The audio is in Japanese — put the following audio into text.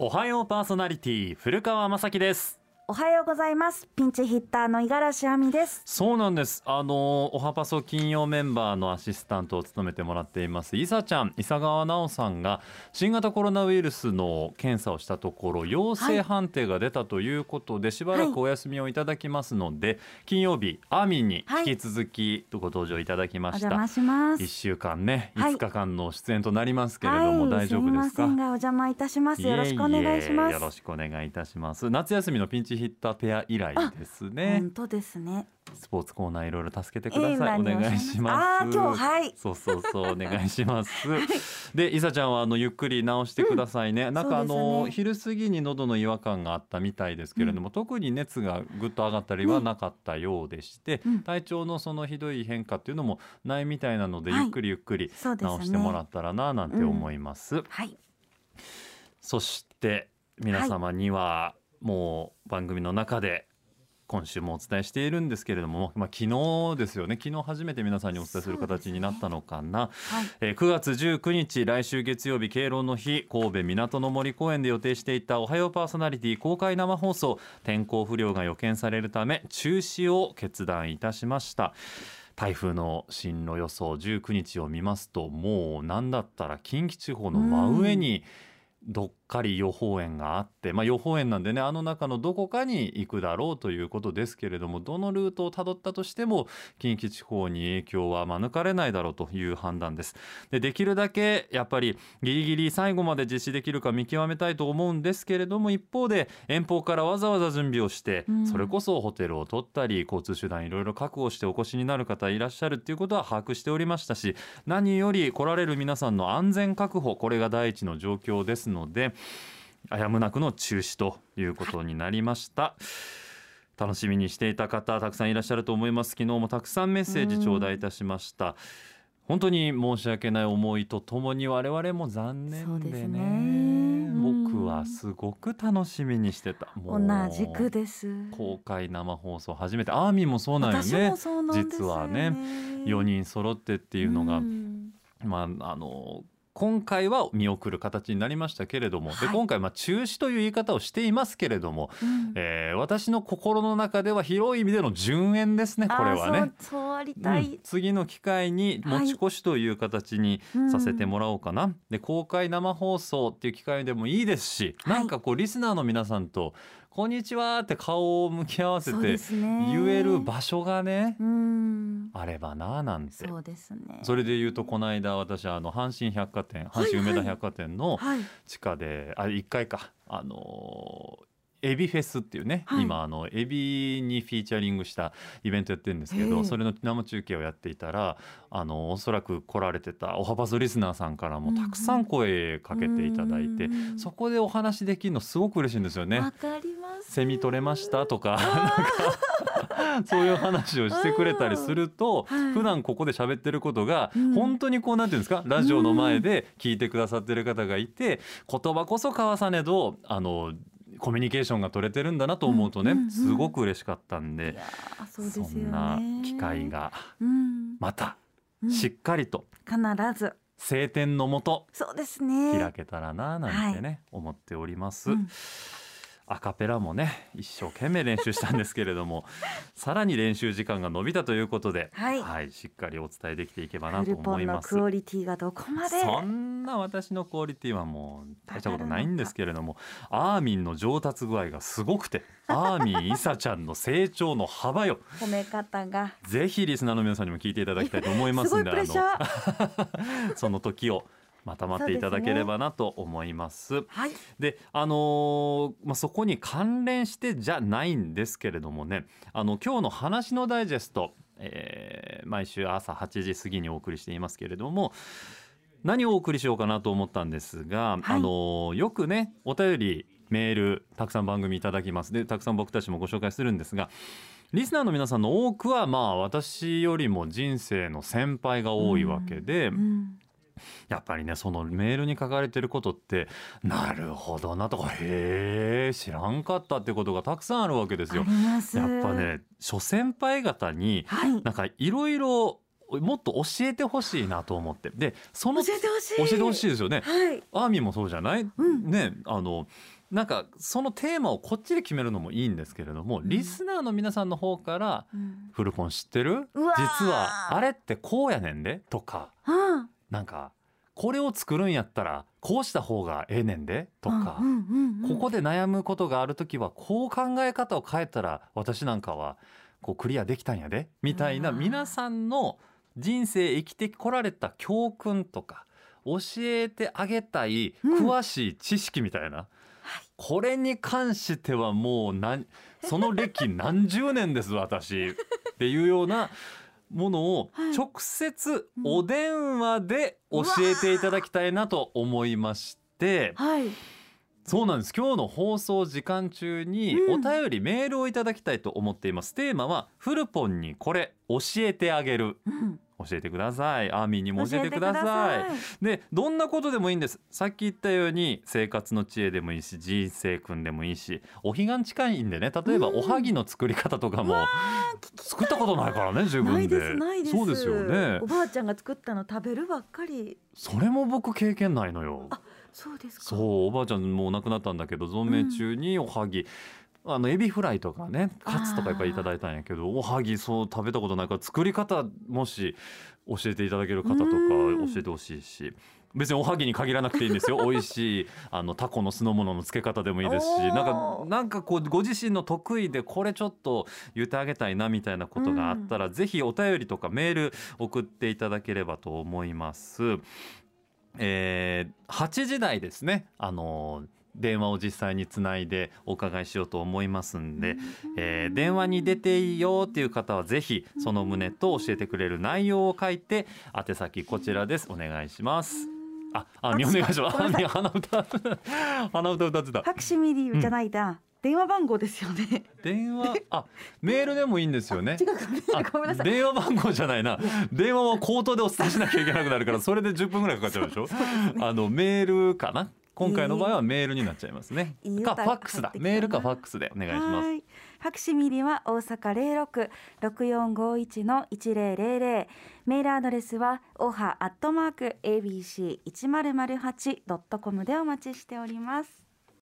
おはようパーソナリティ古川雅樹です。おはようございます。ピンチヒッターの五十嵐亜美です。そうなんです。あのおはパソ金曜メンバーのアシスタントを務めてもらっています。伊佐ちゃん伊佐川直さんが新型コロナウイルスの検査をしたところ陽性判定が出たということで、はい、しばらくお休みをいただきますので、はい、金曜日アーミンに引き続きご登場いただきました、はい、一週間ね5日間の出演となりますけれども、大丈夫ですか？お邪魔いたします。よろしくお願いします。よろしくお願いいたします。夏休みのピンチヒッターペア以来ですね。本当ですね。スポーツコーナーいろいろ助けてください、えー、お願いします。あ今日はい。そうそうそうお願いします。でいさちゃんはあのゆっくり直してくださいね、うん、なんかあの、ね、昼過ぎに喉の違和感があったみたいですけれども、うん、特に熱がぐっと上がったりはなかったようでして、ね、体調のそのひどい変化っていうのもないみたいなので、はい、ゆっくりゆっくり直してもらったらななんて思います、うん、はい。そして皆様には、はいもう番組の中で今週もお伝えしているんですけれども、まあ、昨日ですよね。昨日初めて皆さんにお伝えする形になったのかな、ねはい、えー、9月19日来週月曜日敬老の日神戸港の森公園で予定していた「おはようパーソナリティ」公開生放送天候不良が予見されるため中止を決断いたしました。台風の進路予想19日を見ますともう何だったら近畿地方の真上に、どっかり予報円があって、まあ、予報円なんでねあの中のどこかに行くだろうということですけれどもどのルートをたどったとしても近畿地方に影響は免れないだろうという判断です。でできるだけやっぱりギリギリ最後まで実施できるか見極めたいと思うんですけれども一方で遠方からわざわざ準備をして、それこそホテルを取ったり交通手段いろいろ確保してお越しになる方いらっしゃるっていうことは把握しておりましたし何より来られる皆さんの安全確保これが第一の状況ですのでやむなくの中止ということになりました。楽しみにしていた方たくさんいらっしゃると思います。昨日もたくさんメッセージ頂戴いたしました。本当に申し訳ない思いとともに我々も残念でね、ね、僕はすごく楽しみにしてた。同じくです。公開生放送初めて。アーミーもそうなんよね、ね、実はね。4人揃ってっていうのが。まああの今回は見送る形になりましたけれども、はい、で今回まあ中止という言い方をしていますけれども、うん、えー、私の心の中では広い意味での順延ですねこれはね。次の機会に持ち越しという形にさせてもらおうかな、はい、で公開生放送っていう機会でもいいですし、はい、なんかこうリスナーの皆さんとこんにちはって顔を向き合わせて言える場所がね、ね、あればななんて。そうですね。それで言うとこの間私あの阪神百貨店阪神梅田百貨店の地下で、あ1階か。あのエビフェスっていうね、はい、今あのエビにフィーチャリングしたイベントやってるんですけどそれの生中継をやっていたらあのおそらく来られてたおはばぞリスナーさんからもたくさん声かけていただいて、そこでお話できるのすごく嬉しいんですよね。わかります。セミ取れましたとかそういう話をしてくれたりすると、はい、普段ここで喋ってることが、うん、本当にこうなんていうんですかラジオの前で聞いてくださってる方がいて、言葉こそ交わさねどあのコミュニケーションが取れてるんだなと思うとね、うんうんうん、すごく嬉しかったんでそで、ね、そんな機会がまたしっかりと、必ず。晴天のもとそうですね。開けたらななんてね、はい、思っております。うんアカペラもね一生懸命練習したんですけれども さらに練習時間が伸びたということで、はい、はい、しっかりお伝えできていけばなと思います。クオリティがどこまで？そんな私のクオリティはもう大したことないんですけれどもアーミンの上達具合がすごくて アーミンイサちゃんの成長の幅よ。褒め方が。ぜひリスナーの皆さんにも聞いていただきたいと思いますんでその時をまたまっていただければなと思います。すね、はい、であのー、まあ、そこに関連してじゃないんですけれどもね。あの今日の話のダイジェスト、えー、毎週朝8時過ぎにお送りしていますけれども何をお送りしようかなと思ったんですが、はい、あのー、よくねお便りメールたくさん番組いただきます。でたくさん僕たちもご紹介するんですがリスナーの皆さんの多くはまあ私よりも人生の先輩が多いわけで、うん。うんやっぱりねそのメールに書かれてることってなるほどなとかへえ知らんかったってことがたくさんあるわけですよ。やっぱね諸先輩方に、なんかいろいろもっと教えてほしいなと思って。でその教えてほしい。教えてほしいですよね。はい。アーミーもそうじゃない、ん。ねあのなんかそのテーマをこっちで決めるのもいいんですけれども、リスナーの皆さんの方からうん「フルポン知ってる？実はあれってこうやねんで」とか。あなんか「これを作るんやったらこうした方がええねんで」とか。うんうんうんここで悩むことがあるときはこう考え方を変えたら私なんかはこうクリアできたんやでみたいなうん皆さんの人生生きてこられた教訓とか教えてあげたいうん。詳しい知識みたいな、これに関してはもう何その歴何十年です私っていうようなものをはい。直接お電話で教えていただきたいなと思いまして。はい。そうなんです。今日の放送時間中にうん。お便り、メールをいただきたいと思っています。テーマはフルポンにこれ教えてあげる。うん教えてください。アーミーにも教えてください。でどんなことでもいいんです。さっき言ったように生活の知恵でもいいし人生訓でもいいしお彼岸近いんでね。例えばうん。おはぎの作り方とかも作ったことないからね自分ないでですないです。そうですよね。おばあちゃんが作ったの食べるばっかり。それも僕経験ないのよ。そうですか。そうおばあちゃんもう亡くなったんだけど存命中におはぎ、あのエビフライとかねカツとかいっぱいいただいたんやけどおはぎそう食べたことないから作り方もし教えていただける方とかうん。教えてほしいし。別におはぎに限らなくていいんですよ。美味しいあのタコの酢の物の漬け方でもいいですしなんかなんかこうご自身の得意でこれちょっと言ってあげたいなみたいなことがあったら、ぜひお便りとかメール送っていただければと思います。えー、8時台ですね。あの電話を実際につないでお伺いしようと思いますんで、えー電話に出ていいよっていう方はぜひその旨と教えてくれる内容を書いて宛先こちらですお願いします。あ、あ、みお願いします。鼻歌、鼻歌歌ってた。ファクシミリじゃないだ、電話番号ですよね電話、あ、メールでもいいんですよね。違うあごめんなさい電話番号じゃないな。電話は口頭でお伝えしなきゃいけなくなるから、それで10分ぐらいかかっちゃうでしょ。あのメールかな。今回の場合はメールになっちゃいますね。いい歌かファックスだメールかファックスでお願いします。はいファクシミリは大阪零六六四五一の一零零零。メールアドレスはおはアットマーク abc 一0 0 8ドットコムでお待ちしております。